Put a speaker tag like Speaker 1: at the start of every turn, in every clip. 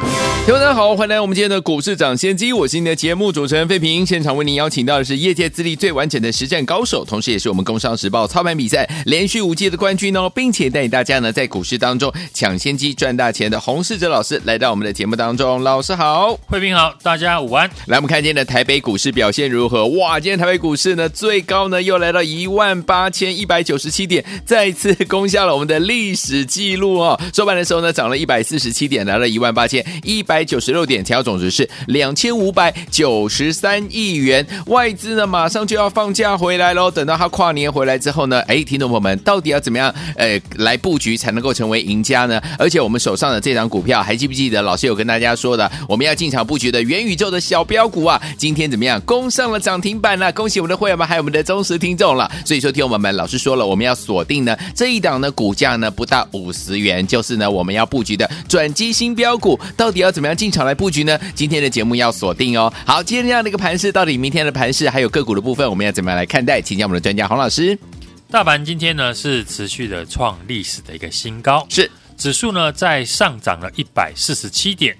Speaker 1: 听众大家好，欢迎来我们今天的股市涨先机，我是你的节目主持人费平。现场为您邀请到的是业界资历最完整的实战高手，同时也是我们工商时报操盘比赛连续五届的冠军哦，并且带领大家呢在股市当中抢先机赚大钱的洪世哲老师来到我们的节目当中。老师好，
Speaker 2: 费平好，大家午安。
Speaker 1: 来，我们看今天的台北股市表现如何？哇，今天台北股市呢最高呢又来到一万八千一百九十七点，再次攻下了我们的历史记录哦。收盘的时候呢涨了一百四十七点，来到一万八千一百九十六点，成交总值是两千五百九十三亿元。外资呢，马上就要放假回来喽。等到他跨年回来之后呢，哎，听众朋友们，到底要怎么样，呃，来布局才能够成为赢家呢？而且我们手上的这张股票，还记不记得老师有跟大家说的，我们要进场布局的元宇宙的小标股啊？今天怎么样，攻上了涨停板了？恭喜我们的会员们，还有我们的忠实听众了。所以说，听众们，老师说了，我们要锁定呢这一档呢，股价呢不到五十元，就是呢我们要布局的转机新标股，到底要怎么样进场来布局呢？今天的节目要锁定哦。好，今天这样的一个盘势，到底明天的盘势还有个股的部分，我们要怎么样来看待？请教我们的专家洪老师。
Speaker 2: 大盘今天呢是持续的创历史的一个新高，
Speaker 1: 是
Speaker 2: 指数呢在上涨了一百四十七点。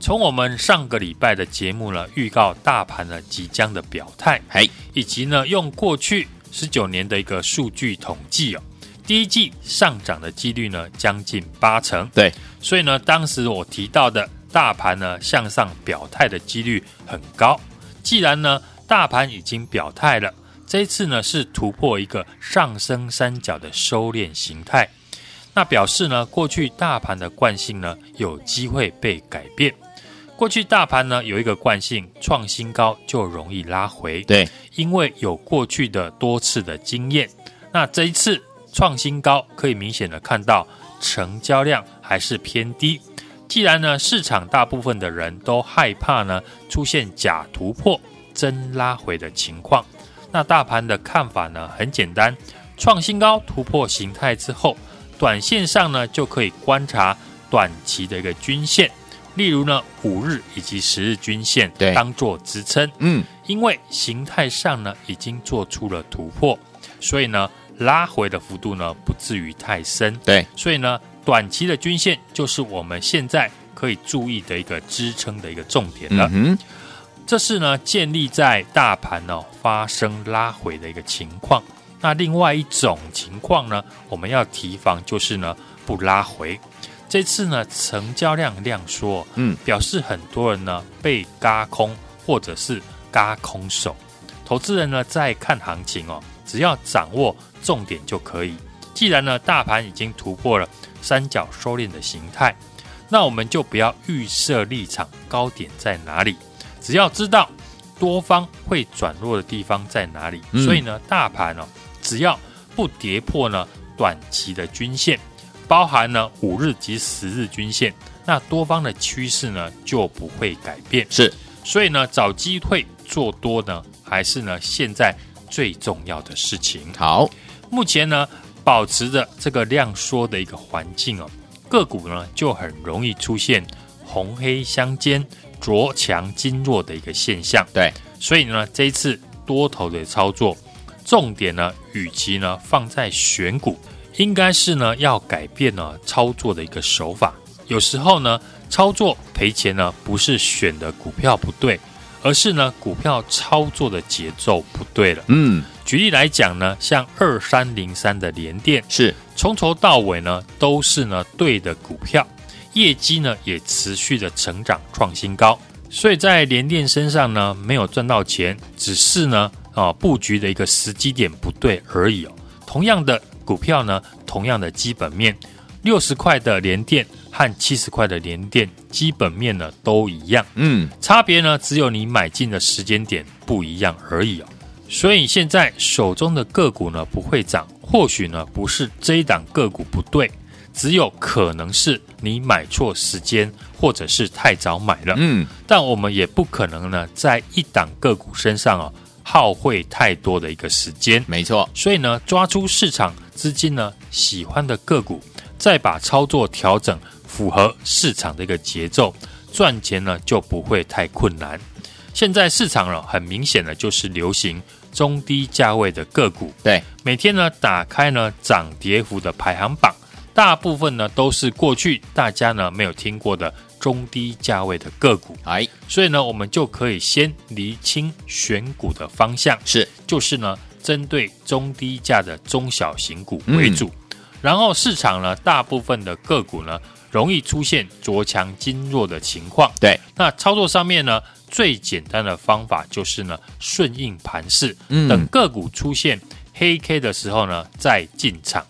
Speaker 2: 从我们上个礼拜的节目呢预告大盘呢即将的表态，
Speaker 1: 嘿，
Speaker 2: 以及呢用过去十九年的一个数据统计哦，第一季上涨的几率呢将近八成，
Speaker 1: 对，
Speaker 2: 所以呢当时我提到的。大盘呢向上表态的几率很高。既然呢大盘已经表态了，这一次呢是突破一个上升三角的收敛形态，那表示呢过去大盘的惯性呢有机会被改变。过去大盘呢有一个惯性，创新高就容易拉回。
Speaker 1: 对，
Speaker 2: 因为有过去的多次的经验。那这一次创新高，可以明显的看到成交量还是偏低。既然呢，市场大部分的人都害怕呢出现假突破、真拉回的情况，那大盘的看法呢很简单，创新高突破形态之后，短线上呢就可以观察短期的一个均线，例如呢五日以及十日均线，当做支撑。嗯，因为形态上呢已经做出了突破，所以呢拉回的幅度呢不至于太深。
Speaker 1: 对，
Speaker 2: 所以呢。短期的均线就是我们现在可以注意的一个支撑的一个重点了。嗯，这是呢建立在大盘呢、哦、发生拉回的一个情况。那另外一种情况呢，我们要提防就是呢不拉回。这次呢成交量量缩，嗯，表示很多人呢被嘎空或者是嘎空手。投资人呢在看行情哦，只要掌握重点就可以。既然呢大盘已经突破了。三角收敛的形态，那我们就不要预设立场高点在哪里，只要知道多方会转弱的地方在哪里。嗯、所以呢，大盘呢、哦，只要不跌破呢短期的均线，包含呢五日及十日均线，那多方的趋势呢就不会改变。
Speaker 1: 是，
Speaker 2: 所以呢，找机会做多呢，还是呢现在最重要的事情。
Speaker 1: 好，
Speaker 2: 目前呢。保持着这个量缩的一个环境哦，个股呢就很容易出现红黑相间、着强金弱的一个现象。
Speaker 1: 对，
Speaker 2: 所以呢，这一次多头的操作重点呢，与其呢放在选股，应该是呢要改变呢操作的一个手法。有时候呢，操作赔钱呢，不是选的股票不对，而是呢股票操作的节奏不对了。嗯。举例来讲呢，像二三零三的联电
Speaker 1: 是
Speaker 2: 从头到尾呢都是呢对的股票，业绩呢也持续的成长创新高，所以在联电身上呢没有赚到钱，只是呢啊布局的一个时机点不对而已哦。同样的股票呢，同样的基本面，六十块的联电和七十块的连电基本面呢都一样，嗯，差别呢只有你买进的时间点不一样而已哦。所以现在手中的个股呢不会涨，或许呢不是这一档个股不对，只有可能是你买错时间，或者是太早买了。嗯，但我们也不可能呢在一档个股身上哦耗费太多的一个时间。
Speaker 1: 没错，
Speaker 2: 所以呢，抓出市场资金呢喜欢的个股，再把操作调整符合市场的一个节奏，赚钱呢就不会太困难。现在市场呢，很明显的就是流行中低价位的个股。
Speaker 1: 对，
Speaker 2: 每天呢打开呢涨跌幅的排行榜，大部分呢都是过去大家呢没有听过的。中低价位的个股，
Speaker 1: 哎，
Speaker 2: 所以呢，我们就可以先厘清选股的方向，
Speaker 1: 是，
Speaker 2: 就是呢，针对中低价的中小型股为主。嗯、然后市场呢，大部分的个股呢，容易出现着强筋弱的情况。
Speaker 1: 对，
Speaker 2: 那操作上面呢，最简单的方法就是呢，顺应盘势，
Speaker 1: 嗯，
Speaker 2: 等个股出现黑 K 的时候呢，再进场。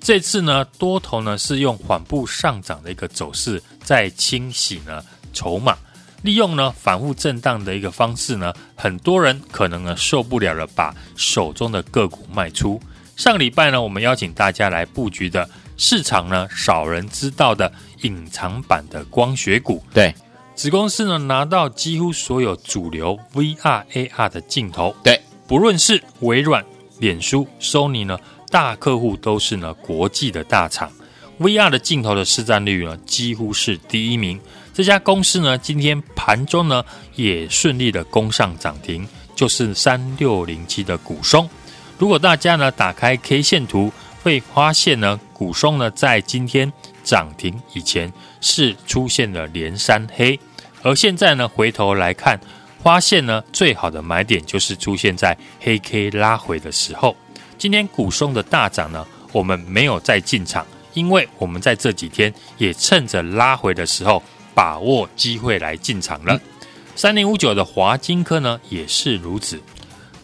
Speaker 2: 这次呢，多头呢是用缓步上涨的一个走势，在清洗呢筹码，利用呢反复震荡的一个方式呢，很多人可能呢受不了了，把手中的个股卖出。上个礼拜呢，我们邀请大家来布局的市场呢少人知道的隐藏版的光学股，
Speaker 1: 对，
Speaker 2: 子公司呢拿到几乎所有主流 VR AR 的镜头，
Speaker 1: 对，
Speaker 2: 不论是微软、脸书、Sony 呢。大客户都是呢国际的大厂，VR 的镜头的市占率呢几乎是第一名。这家公司呢今天盘中呢也顺利的攻上涨停，就是三六零七的股松。如果大家呢打开 K 线图，会发现呢股松呢在今天涨停以前是出现了连三黑，而现在呢回头来看，发现呢最好的买点就是出现在黑 K 拉回的时候。今天股松的大涨呢，我们没有再进场，因为我们在这几天也趁着拉回的时候，把握机会来进场了。三零五九的华金科呢也是如此。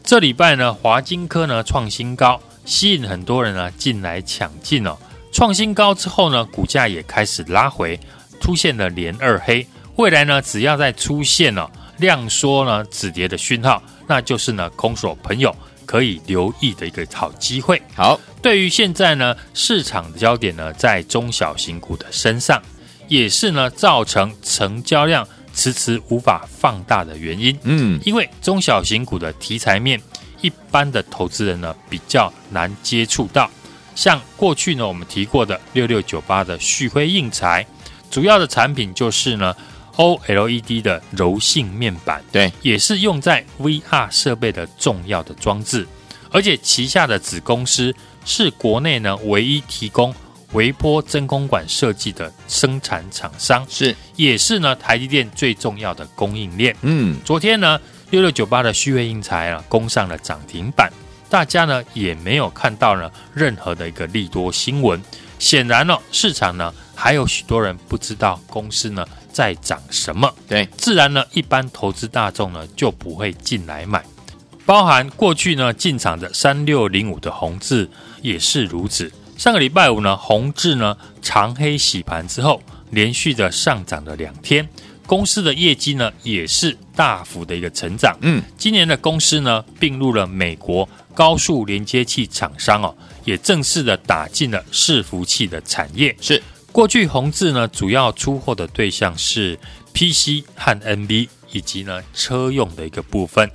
Speaker 2: 这礼拜呢，华金科呢创新高，吸引很多人呢进来抢进哦。创新高之后呢，股价也开始拉回，出现了连二黑。未来呢，只要再出现了量缩呢止跌的讯号，那就是呢空手朋友。可以留意的一个好机会。
Speaker 1: 好，
Speaker 2: 对于现在呢，市场的焦点呢在中小型股的身上，也是呢造成成交量迟迟无法放大的原因。
Speaker 1: 嗯，
Speaker 2: 因为中小型股的题材面，一般的投资人呢比较难接触到。像过去呢我们提过的六六九八的旭辉硬材，主要的产品就是呢。OLED 的柔性面板，
Speaker 1: 对，
Speaker 2: 也是用在 VR 设备的重要的装置，而且旗下的子公司是国内呢唯一提供微波真空管设计的生产厂商，
Speaker 1: 是，
Speaker 2: 也是呢台积电最重要的供应链。
Speaker 1: 嗯，
Speaker 2: 昨天呢六六九八的旭辉英才啊攻上了涨停板，大家呢也没有看到呢任何的一个利多新闻，显然呢市场呢还有许多人不知道公司呢。在涨什么？
Speaker 1: 对，
Speaker 2: 自然呢，一般投资大众呢就不会进来买，包含过去呢进场的三六零五的宏致也是如此。上个礼拜五呢，宏致呢长黑洗盘之后，连续的上涨了两天，公司的业绩呢也是大幅的一个成长。
Speaker 1: 嗯，
Speaker 2: 今年的公司呢并入了美国高速连接器厂商哦，也正式的打进了伺服器的产业。
Speaker 1: 是。
Speaker 2: 过去宏字呢，主要出货的对象是 PC 和 NB 以及呢车用的一个部分，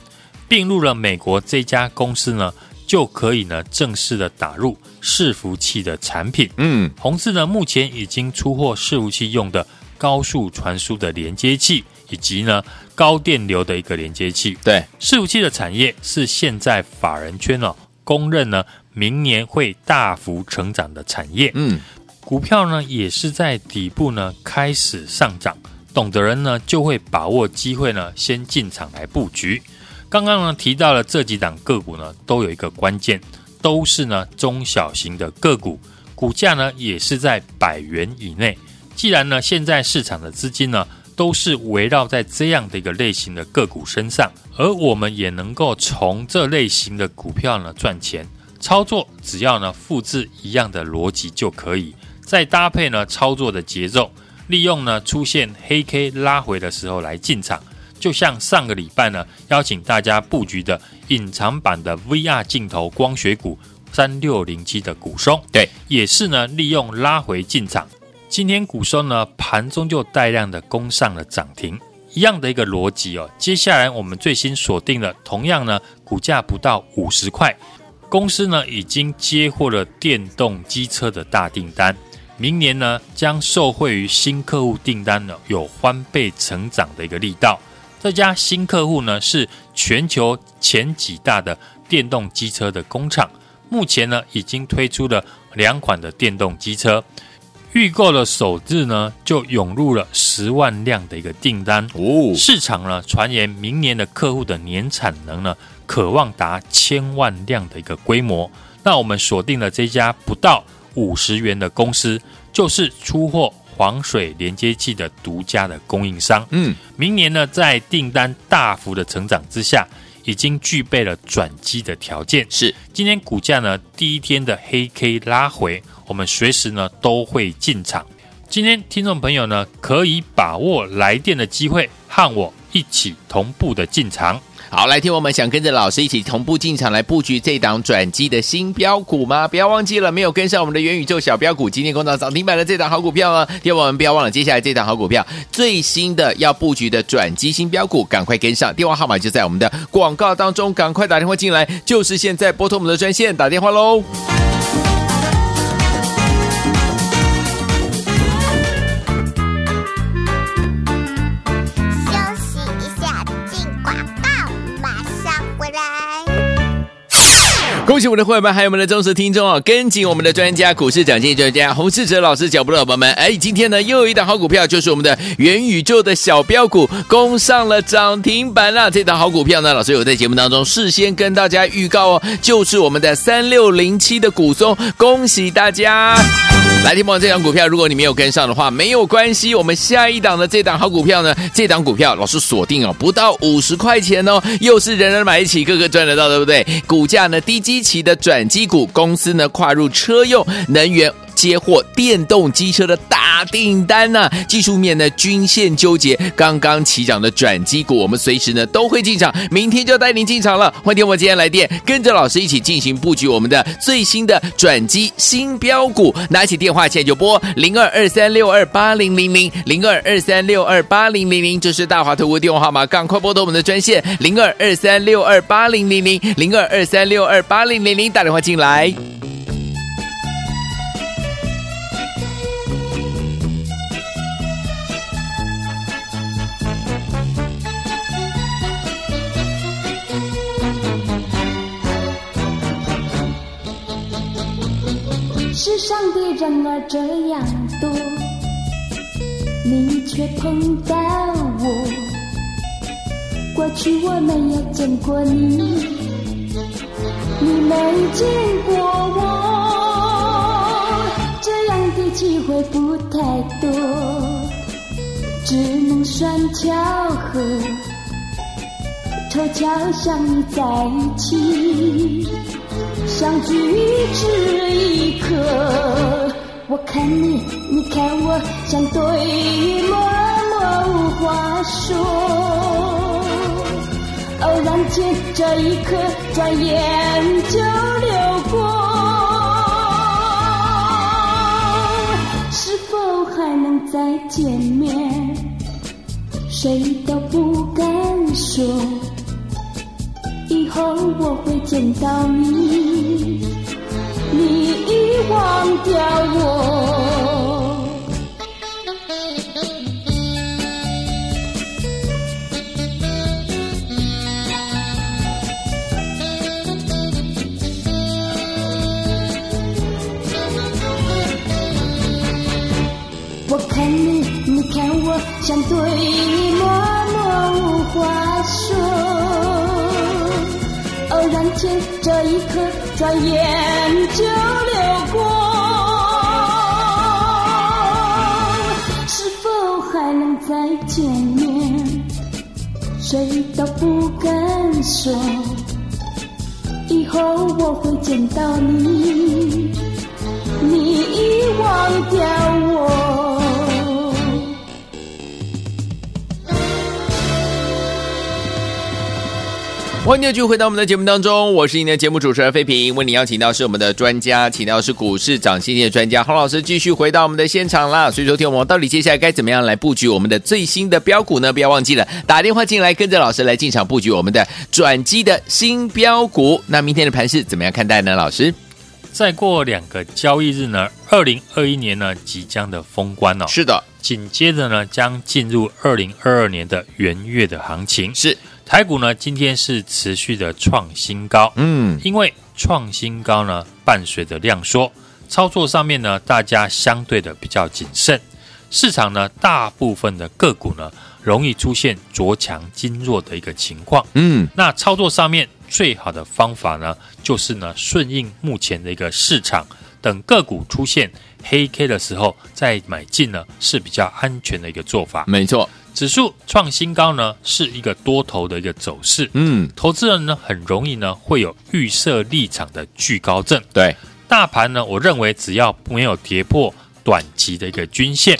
Speaker 2: 并入了美国这家公司呢，就可以呢正式的打入伺服器的产品。
Speaker 1: 嗯，
Speaker 2: 宏字呢目前已经出货伺服器用的高速传输的连接器，以及呢高电流的一个连接器。
Speaker 1: 对，
Speaker 2: 伺服器的产业是现在法人圈哦公认呢明年会大幅成长的产业。
Speaker 1: 嗯。
Speaker 2: 股票呢也是在底部呢开始上涨，懂的人呢就会把握机会呢先进场来布局。刚刚呢提到了这几档个股呢都有一个关键，都是呢中小型的个股，股价呢也是在百元以内。既然呢现在市场的资金呢都是围绕在这样的一个类型的个股身上，而我们也能够从这类型的股票呢赚钱，操作只要呢复制一样的逻辑就可以。再搭配呢操作的节奏，利用呢出现黑 K 拉回的时候来进场，就像上个礼拜呢邀请大家布局的隐藏版的 VR 镜头光学股三六零七的股松，
Speaker 1: 对，
Speaker 2: 也是呢利用拉回进场。今天股收呢盘中就带量的攻上了涨停，一样的一个逻辑哦。接下来我们最新锁定了，同样呢，股价不到五十块，公司呢已经接获了电动机车的大订单，明年呢将受惠于新客户订单呢有翻倍成长的一个力道。这家新客户呢是全球前几大的电动机车的工厂，目前呢已经推出了两款的电动机车。预购的首日呢，就涌入了十万辆的一个订单哦。市场呢传言，明年的客户的年产能呢，可望达千万辆的一个规模。那我们锁定了这家不到五十元的公司，就是出货黄水连接器的独家的供应商。嗯，明年呢，在订单大幅的成长之下，已经具备了转机的条件。是，今天股价呢第一天的黑 K 拉回。我们随时呢都会进场。今天听众朋友呢可以把握来电的机会，和我一起同步的进场。
Speaker 1: 好，来听我们想跟着老师一起同步进场来布局这档转机的新标股吗？不要忘记了，没有跟上我们的元宇宙小标股，今天工厂涨停板的这档好股票啊？听我们不要忘了，接下来这档好股票最新的要布局的转机新标股，赶快跟上。电话号码就在我们的广告当中，赶快打电话进来，就是现在拨通我们的专线打电话喽。恭喜我们的会员们，还有我们的忠实听众哦！跟紧我们的专家，股市涨跌专家洪世哲老师脚步的伙伴们，哎，今天呢又有一档好股票，就是我们的元宇宙的小标股攻上了涨停板了。这档好股票呢，老师有在节目当中事先跟大家预告哦，就是我们的三六零七的股松，恭喜大家！来听友这档股票，如果你没有跟上的话，没有关系，我们下一档的这档好股票呢，这档股票老师锁定哦，不到五十块钱哦，又是人人买得起，个个赚得到，对不对？股价呢低基。一期的转机股公司呢，跨入车用能源。接获电动机车的大订单呐、啊，技术面呢均线纠结，刚刚起涨的转机股，我们随时呢都会进场，明天就带您进场了。欢迎我今天来电，跟着老师一起进行布局我们的最新的转机新标股，拿起电话现在就拨零二二三六二八零零零零二二三六二八零零零，这是大华投顾电话号码，赶快拨通我们的专线零二二三六二八零零零零二二三六二八零零零，打电话进来。
Speaker 3: 世上的人儿这样多，你却碰到我。过去我没有见过你，你没见过我，这样的机会不太多，只能算巧合，凑巧相遇在一起。相聚只一刻，我看你，你看我，像对默默无话说。偶然间，这一刻转眼就流过，是否还能再见面？谁都不敢说。后我会见到你，你已忘掉我。我看你，你看我，像对你默默无话这一刻转眼就流过，是否还能再见面？谁都不敢说，以后我会见到你，你已忘掉我。
Speaker 1: 欢迎继续回到我们的节目当中，我是你的节目主持人费平。为你邀请到是我们的专家，请到是股市涨先机的专家洪老师，继续回到我们的现场啦。所以说，听我们到底接下来该怎么样来布局我们的最新的标股呢？不要忘记了打电话进来，跟着老师来进场布局我们的转机的新标股。那明天的盘势怎么样看待呢？老师，
Speaker 2: 再过两个交易日呢，二零二一年呢即将的封关哦。
Speaker 1: 是的，
Speaker 2: 紧接着呢将进入二零二二年的元月的行情。
Speaker 1: 是。
Speaker 2: 台股呢，今天是持续的创新高，嗯，因为创新高呢，伴随着量缩，操作上面呢，大家相对的比较谨慎，市场呢，大部分的个股呢，容易出现着强筋弱的一个情况，嗯，那操作上面最好的方法呢，就是呢，顺应目前的一个市场，等个股出现黑 K 的时候再买进呢，是比较安全的一个做法，
Speaker 1: 没错。
Speaker 2: 指数创新高呢，是一个多头的一个走势。嗯，投资人呢很容易呢会有预设立场的惧高症。
Speaker 1: 对，
Speaker 2: 大盘呢，我认为只要没有跌破短期的一个均线，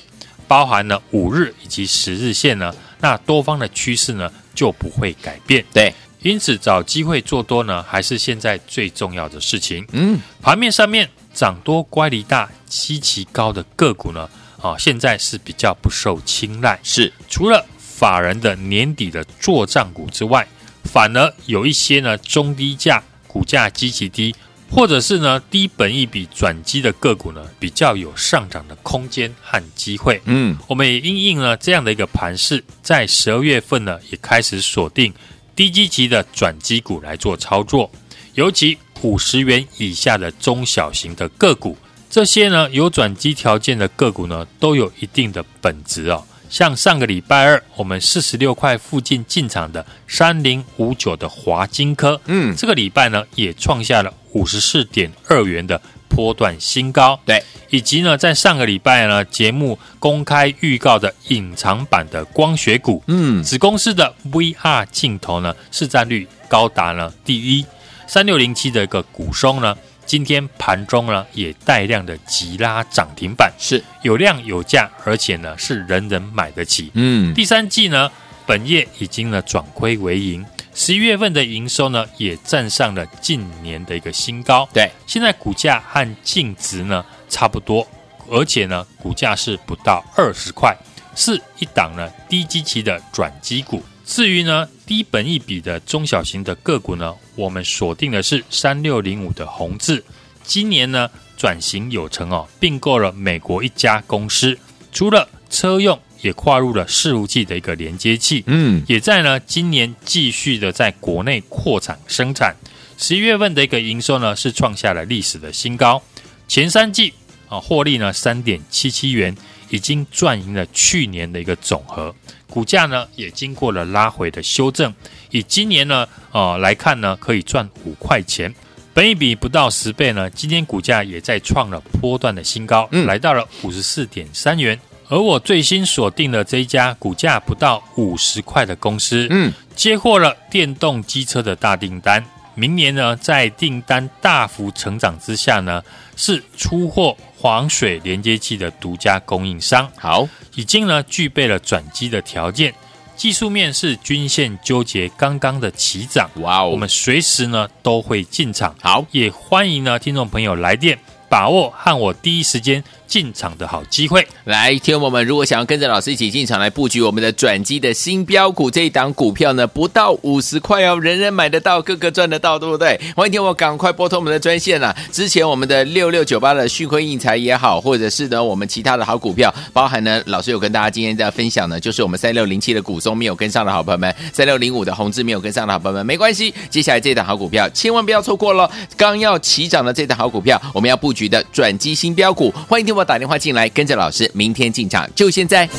Speaker 2: 包含了五日以及十日线呢，那多方的趋势呢就不会改变。
Speaker 1: 对，
Speaker 2: 因此找机会做多呢，还是现在最重要的事情。嗯，盘面上面涨多乖离大、极其高的个股呢，啊，现在是比较不受青睐，
Speaker 1: 是
Speaker 2: 除了法人的年底的做账股之外，反而有一些呢中低价股价极其低，或者是呢低本益比转机的个股呢，比较有上涨的空间和机会。嗯，我们也因应了这样的一个盘势，在十二月份呢也开始锁定低基期的转机股来做操作，尤其五十元以下的中小型的个股。这些呢有转机条件的个股呢，都有一定的本质哦。像上个礼拜二，我们四十六块附近进场的三零五九的华金科，嗯，这个礼拜呢也创下了五十四点二元的波段新高。
Speaker 1: 对，
Speaker 2: 以及呢在上个礼拜呢节目公开预告的隐藏版的光学股，嗯，子公司的 VR 镜头呢市占率高达了第一，三六零七的一个股松呢。今天盘中呢，也带量的急拉涨停板，
Speaker 1: 是
Speaker 2: 有量有价，而且呢是人人买得起。嗯，第三季呢，本业已经呢转亏为盈，十一月份的营收呢也站上了近年的一个新高。
Speaker 1: 对，
Speaker 2: 现在股价和净值呢差不多，而且呢股价是不到二十块，是一档呢低基期的转机股。至于呢，低本一比的中小型的个股呢，我们锁定的是三六零五的宏致。今年呢，转型有成哦，并购了美国一家公司，除了车用，也跨入了伺服器的一个连接器。嗯，也在呢今年继续的在国内扩产生产。十一月份的一个营收呢，是创下了历史的新高。前三季啊，获利呢三点七七元，已经赚赢了去年的一个总和。股价呢也经过了拉回的修正，以今年呢呃来看呢，可以赚五块钱，本一比不到十倍呢。今天股价也在创了波段的新高，嗯，来到了五十四点三元。而我最新锁定的这一家股价不到五十块的公司，嗯，接获了电动机车的大订单。明年呢，在订单大幅成长之下呢，是出货黄水连接器的独家供应商。
Speaker 1: 好，
Speaker 2: 已经呢具备了转机的条件，技术面是均线纠结刚刚的起涨。哇哦，我们随时呢都会进场。
Speaker 1: 好，
Speaker 2: 也欢迎呢听众朋友来电，把握和我第一时间进场的好机会，
Speaker 1: 来，听众朋友们，如果想要跟着老师一起进场来布局我们的转机的新标股这一档股票呢，不到五十块哦，人人买得到，个个赚得到，对不对？欢迎听我赶快拨通我们的专线啊！之前我们的六六九八的旭辉印材也好，或者是呢我们其他的好股票，包含呢老师有跟大家今天在分享呢，就是我们三六零七的股松没有跟上的好朋友们，三六零五的宏致没有跟上的好朋友们，没关系，接下来这一档好股票千万不要错过喽！刚要起涨的这档好股票，我们要布局的转机新标股，欢迎听我打电话进来。跟着老师，明天进场，就现在。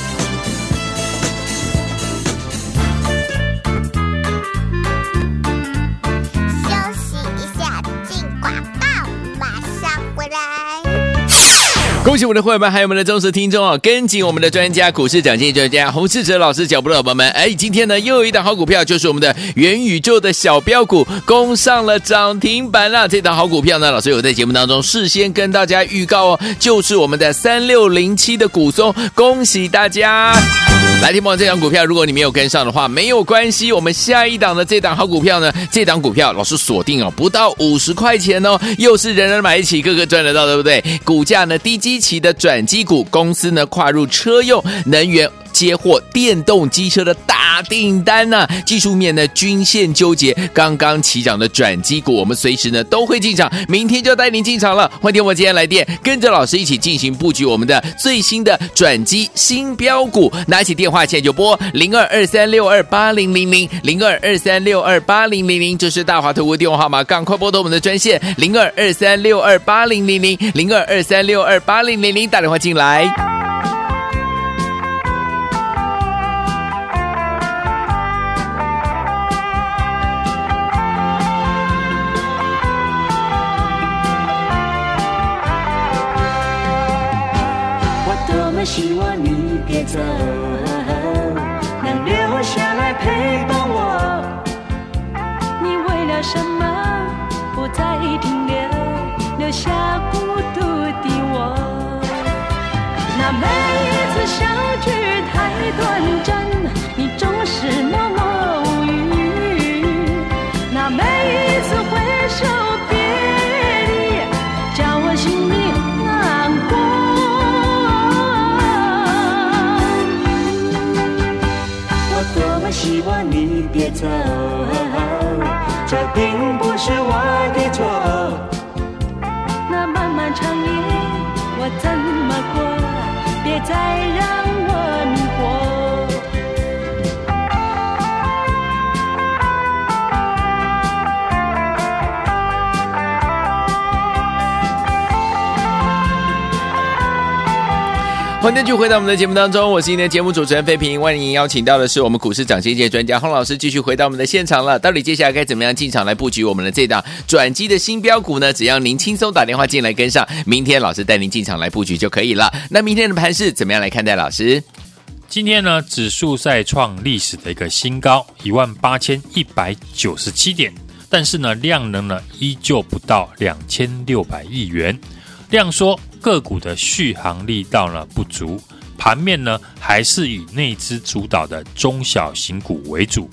Speaker 1: 恭喜我们的会员们，还有我们的忠实听众哦！跟紧我们的专家，股市涨先机专家洪世哲老师脚步的伙伴们，哎，今天呢又有一档好股票，就是我们的元宇宙的小标股攻上了涨停板了。这档好股票呢，老师有在节目当中事先跟大家预告哦，就是我们的三六零七的股松，恭喜大家！来，听众，这档股票，如果你没有跟上的话，没有关系。我们下一档的这档好股票呢，这档股票老师锁定哦，不到五十块钱哦，又是人人买得起，个个赚得到，对不对？股价呢低稀奇的转机股，公司呢跨入车用能源。接获电动机车的大订单呢、技术面呢均线纠结，刚刚起涨的转机股，我们随时呢都会进场，明天就带您进场了。欢迎我今天来电，跟着老师一起进行布局我们的最新的转机新标股。拿起电话现在就拨零二二三六二八零零零零二二三六二八零零零，这是大华投顾电话号码，赶快拨通我们的专线零二二三六二八零零零零二二三六二八零零零，打
Speaker 3: 电话进来。走，这并不是我的错。那漫漫长夜，我怎么过？别再让。
Speaker 1: 欢迎继续回到我们的节目当中，我是今天的节目主持人费平。欢迎邀请到的是我们股市涨先机专家洪老师，继续回到我们的现场了。到底接下来该怎么样进场来布局我们的这档转机的新标股呢？只要您轻松打电话进来跟上，明天老师带您进场来布局就可以了。那明天的盘势怎么样来看待？老师，
Speaker 2: 今天呢，指数再创历史的一个新高，一万八千一百九十七点，但是呢，量能呢依旧不到两千六百亿元，量缩。个股的续航力道呢不足，盘面呢还是以内资主导的中小型股为主，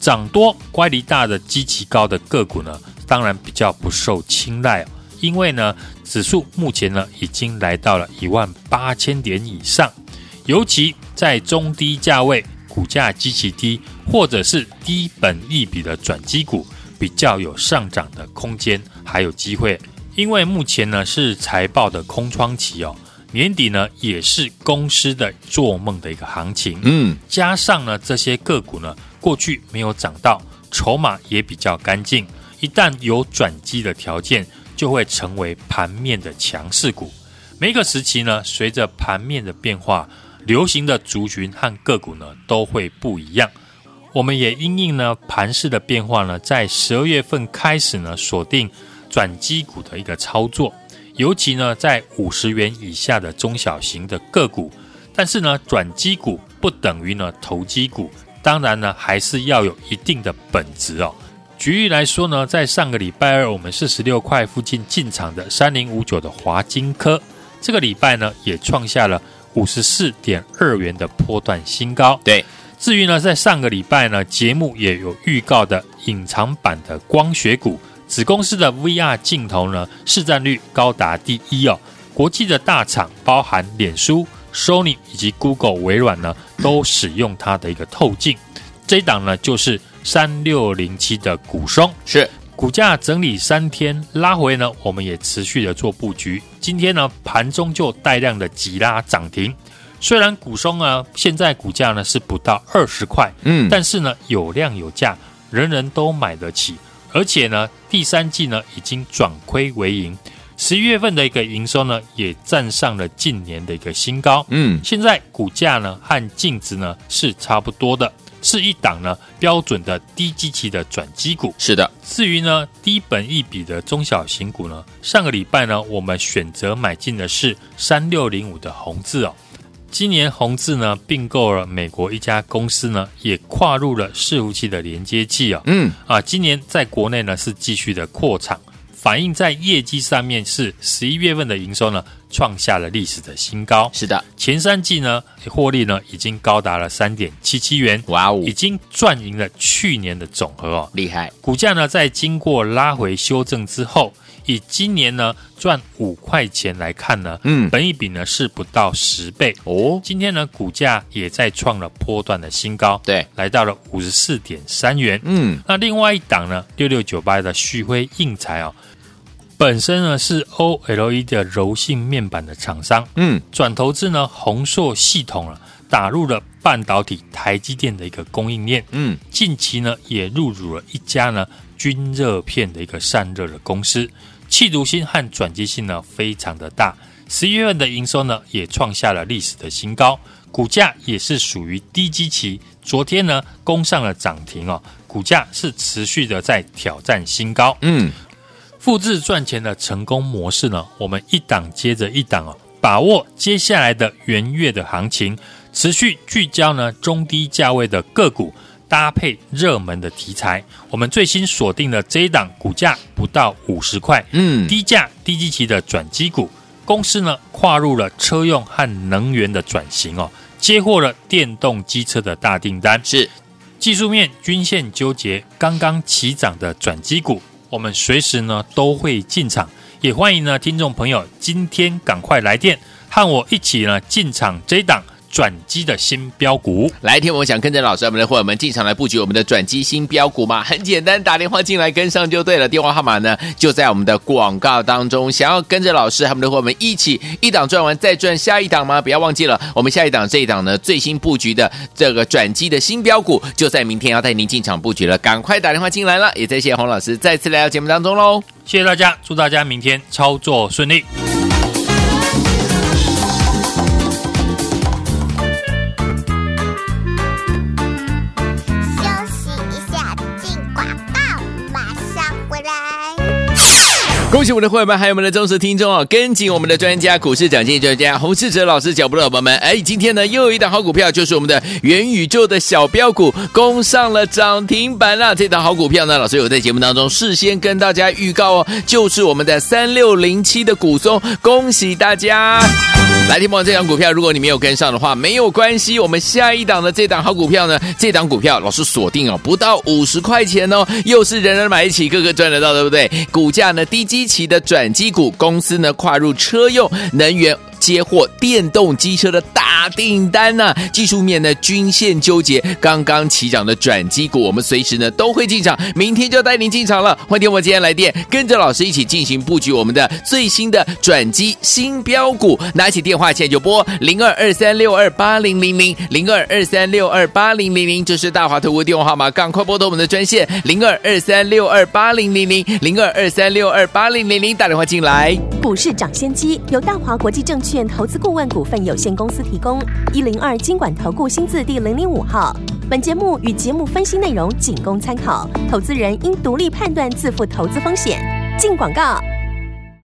Speaker 2: 涨多乖离大的基期高的个股呢，当然比较不受青睐，因为呢指数目前呢已经来到了一万八千点以上，尤其在中低价位、股价基期低或者是低本益比的转机股，比较有上涨的空间，还有机会。因为目前呢是财报的空窗期哦，年底呢也是公司的做梦的一个行情，嗯，加上呢这些个股呢过去没有涨到，筹码也比较干净，一旦有转机的条件，就会成为盘面的强势股。每一个时期呢，随着盘面的变化，流行的族群和个股呢都会不一样。我们也因应呢盘势的变化呢，在十二月份开始呢锁定。转机股的一个操作，尤其呢在五十元以下的中小型的个股，但是呢转机股不等于呢投机股，当然呢还是要有一定的本质哦。举例来说呢，在上个礼拜二我们四十六块附近进场的三零五九的华金科，这个礼拜呢也创下了五十四点二元的波段新高。
Speaker 1: 对，
Speaker 2: 至于呢在上个礼拜呢节目也有预告的隐藏版的光学股。子公司的 VR 镜头呢，市占率高达第一哦。国际的大厂，包含脸书、Sony 以及 Google、微软呢，都使用它的一个透镜。这一档呢，就是三六零七的股松，
Speaker 1: 是
Speaker 2: 股价整理三天拉回呢，我们也持续的做布局。今天呢，盘中就带量的急拉涨停。虽然股松啊，现在股价呢是不到二十块，嗯，但是呢有量有价，人人都买得起。而且呢，第三季呢已经转亏为盈，十一月份的一个营收呢也站上了近年的一个新高。嗯，现在股价呢和净值呢是差不多的，是一档呢标准的低基期的转机股。
Speaker 1: 是的，
Speaker 2: 至于呢低本益比的中小型股呢，上个礼拜呢我们选择买进的是三六零五的红字哦。今年宏致呢并购了美国一家公司呢，也跨入了伺服器的连接器啊、哦。嗯啊，今年在国内呢是继续的扩产，反映在业绩上面是十一月份的营收呢，创下了历史的新高。
Speaker 1: 是的，
Speaker 2: 前三季呢，获利呢已经高达了三点七七元，
Speaker 1: 哇哦，
Speaker 2: 已经赚赢了去年的总和哦，
Speaker 1: 厉害。
Speaker 2: 股价呢在经过拉回修正之后。以今年呢赚五块钱来看呢，嗯，本一比呢是不到十倍哦。今天呢股价也在创了波段的新高，
Speaker 1: 对，
Speaker 2: 来到了五十四点三元。嗯，那另外一档呢六六九八的旭辉硬材哦，本身呢是 OLED 的柔性面板的厂商，嗯，转投资呢宏硕系统了，打入了半导体台积电的一个供应链，嗯，近期呢也入主了一家呢均热片的一个散热的公司。企图心和转机性呢非常的大，十一月份的营收呢也创下了历史的新高，股价也是属于低基期，昨天呢攻上了涨停哦，股价是持续的在挑战新高。嗯，复制赚钱的成功模式呢，我们一档接着一档哦，把握接下来的元月的行情，持续聚焦呢中低价位的个股。搭配热门的题材，我们最新锁定了这一档股价不到五十块，嗯，低价低基期的转机股公司呢，跨入了车用和能源的转型哦，接获了电动机车的大订单。是技术面均线纠结刚刚起涨的转机股，我们随时呢都会进场，也欢迎呢听众朋友今天赶快来电和我一起呢进场这一档。转机的新标股，
Speaker 1: 来听我们想跟着老师我们的伙伴们进场来布局我们的转机新标股吗？很简单，打电话进来跟上就对了。电话号码呢就在我们的广告当中。想要跟着老师他们的伙伴们一起一档赚完再赚下一档吗？不要忘记了，我们下一档这一档呢最新布局的这个转机的新标股就在明天要带您进场布局了。赶快打电话进来了，也再谢谢洪老师再次来到节目当中喽。
Speaker 2: 谢谢大家，祝大家明天操作顺利。
Speaker 1: 恭喜我们的会员们，还有我们的忠实听众哦！跟紧我们的专家，股市涨跌专家洪世哲老师脚步的伙伴们，哎，今天呢又有一档好股票，就是我们的元宇宙的小标股攻上了涨停板啦。这档好股票呢，老师有在节目当中事先跟大家预告哦，就是我们的三六零七的股松，恭喜大家！来听我这档股票，如果你没有跟上的话，没有关系，我们下一档的这档好股票呢，这档股票老师锁定哦，不到五十块钱哦，又是人人买得起，个个赚得到，对不对？股价呢低基期的转机股公司呢，跨入车用能源。接获电动机车的大订单呐、啊，技术面呢均线纠结，刚刚起涨的转机股，我们随时呢都会进场，明天就带您进场了。欢迎我今天来电，跟着老师一起进行布局我们的最新的转机新标股。拿起电话现在就拨零二二三六二八零零零零二二三六二八零零零，这是大华投顾电话号码，赶快拨通我们的专线零二二三六二八零零零零二二三六二八零零零，打电话进来。
Speaker 4: 股市涨先机由大华国际证券。投资顾问股份有限公司提供一零二经管投顾新字第零零五号。本节目与节目分析内容仅供参考，投资人应独立判断，自负投资风险。进广告。